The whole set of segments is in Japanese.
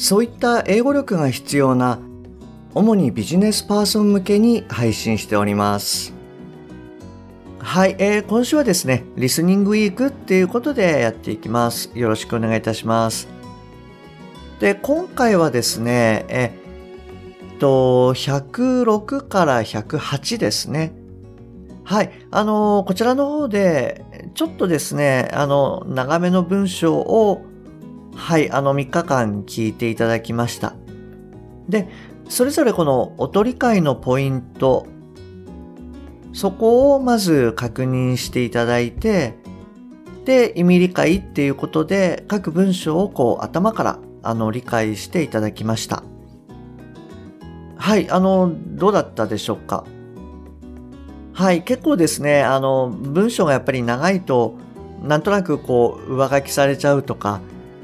そういった英語力が必要な主にビジネスパーソン向けに配信しております。はい、えー、今週はですねリスニングウィークっていうことでやっていきます。よろしくお願いいたします。で今回はですねえっと106から108ですね。はい。あのー、こちらの方で、ちょっとですね、あの、長めの文章を、はい、あの、3日間聞いていただきました。で、それぞれこの音理解のポイント、そこをまず確認していただいて、で、意味理解っていうことで、各文章をこう頭からあの理解していただきました。はい、あの、どうだったでしょうか？はい、結構ですね、あの、文章がやっぱり長いと、なんとなくこう、上書きされちゃうとか、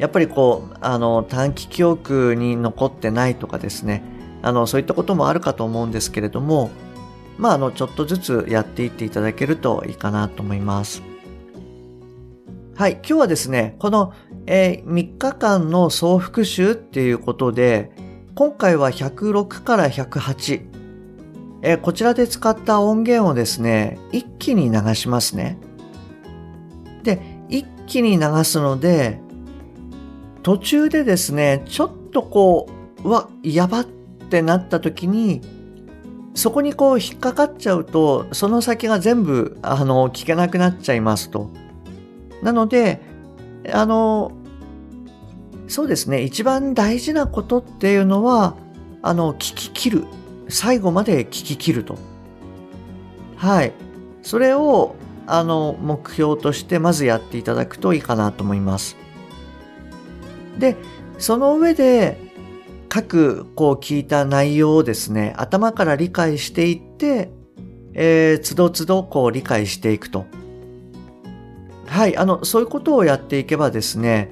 やっぱりこう、あの、短期記憶に残ってないとかですね、あの、そういったこともあるかと思うんですけれども、まあ、あの、ちょっとずつやっていっていただけるといいかなと思います。はい、今日はですね、この、えー、3日間の総復習っていうことで、今回は106から108、えこちらで使った音源をですね、一気に流しますね。で、一気に流すので、途中でですね、ちょっとこう、うわ、やばってなった時に、そこにこう引っかかっちゃうと、その先が全部、あの、聞けなくなっちゃいますと。なので、あの、そうですね、一番大事なことっていうのは、あの、聞き切る最後まで聞き切ると。はい。それを、あの、目標としてまずやっていただくといいかなと思います。で、その上で、各、こう聞いた内容をですね、頭から理解していって、えー、つどつどこう理解していくと。はい、あの、そういうことをやっていけばですね、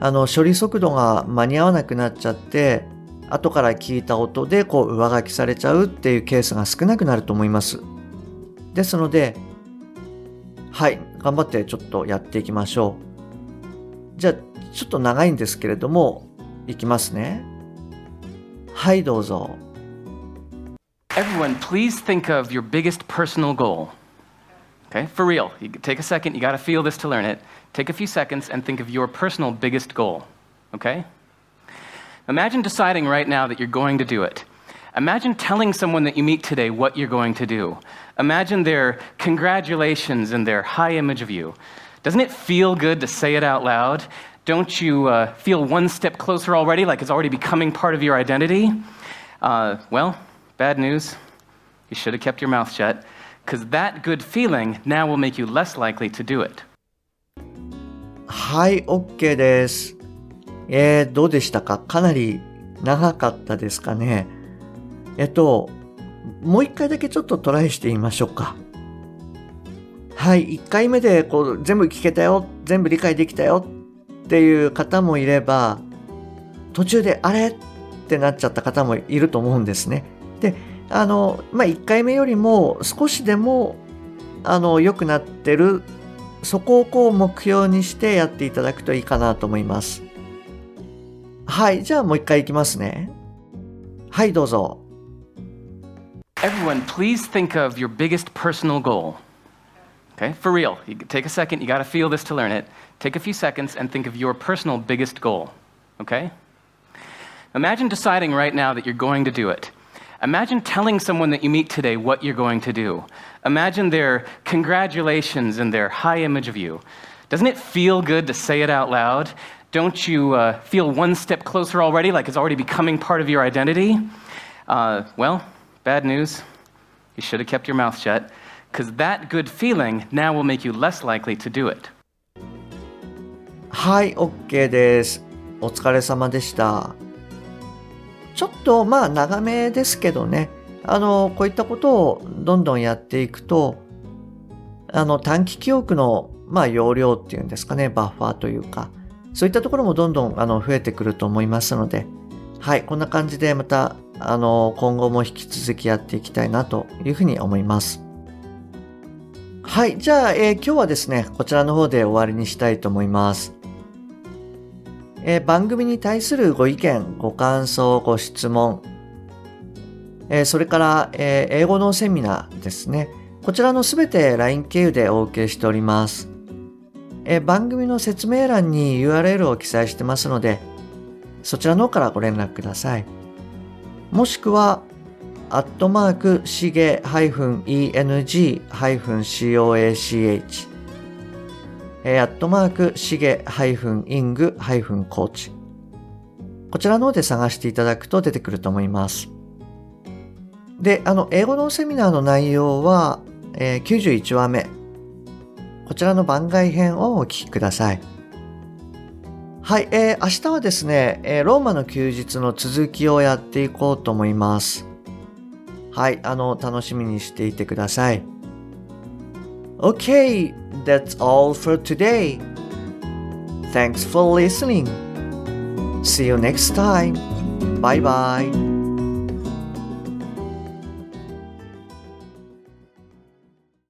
あの、処理速度が間に合わなくなっちゃって、後から聞いた音でこう上書きされちゃうっていうケースが少なくなると思います。ですので、はい、頑張ってちょっとやっていきましょう。じゃあ、ちょっと長いんですけれども、いきますね。はい、どうぞ。Everyone, please think of your biggest personal goal. Okay, for real. You take a second, you got to feel this to learn it. Take a few seconds and think of your personal biggest goal. Okay? Imagine deciding right now that you're going to do it. Imagine telling someone that you meet today what you're going to do. Imagine their congratulations and their high image of you. Doesn't it feel good to say it out loud? Don't you uh, feel one step closer already, like it's already becoming part of your identity? Uh, well, bad news. You should have kept your mouth shut, because that good feeling now will make you less likely to do it. はい、OK です。えー、どうでしたかかなり長かったですかね。えっと、もう一回だけちょっとトライしてみましょうか。はい、一回目でこう全部聞けたよ、全部理解できたよっていう方もいれば、途中であれ？ってなっちゃった方もいると思うんですね。で、あの、まあ、一回目よりも少しでも、あの、良くなってる、そこをこう目標にしてやっていただくといいかなと思います。はい、じゃあもう一回いきますね。はい、どうぞ。Everyone, please think of your biggest personal goal. Okay, for real. You take a second, you got to feel this to learn it. Take a few seconds and think of your personal biggest goal. Okay? Imagine deciding right now that you're going to do it. Imagine telling someone that you meet today what you're going to do. Imagine their congratulations and their high image of you. Doesn't it feel good to say it out loud? Don't you uh, feel one step closer already, like it's already becoming part of your identity? Uh, well, bad news. You should have kept your mouth shut, because that good feeling now will make you less likely to do it. はい、OK です。お疲れ様でした。ちょっとまあ長めですけどね、あの、こういったことをどんどんやっていくと、あの、短期記憶の、まあ、容量っていうんですかね、バッファーというか、そういったところもどんどん、あの、増えてくると思いますので、はい、こんな感じでまた、あの、今後も引き続きやっていきたいなというふうに思います。はい、じゃあ、えー、今日はですね、こちらの方で終わりにしたいと思います。えー、番組に対するご意見、ご感想、ご質問、えー、それから、え英語のセミナーですね。こちらのすべて LINE 経由でお受けしております。え番組の説明欄に URL を記載してますので、そちらの方からご連絡ください。もしくは、アットマーク、しげ -eng-coach えアットマーク、しげ -ing-coach こちらの方で探していただくと出てくると思います。で、あの、英語のセミナーの内容は、えー、91話目。こちらの番外編をお聞きください。はい、えー、明日はですね、えー、ローマの休日の続きをやっていこうと思います。はい、あの、楽しみにしていてください。Okay, that's all for today. Thanks for listening. See you next time. Bye bye.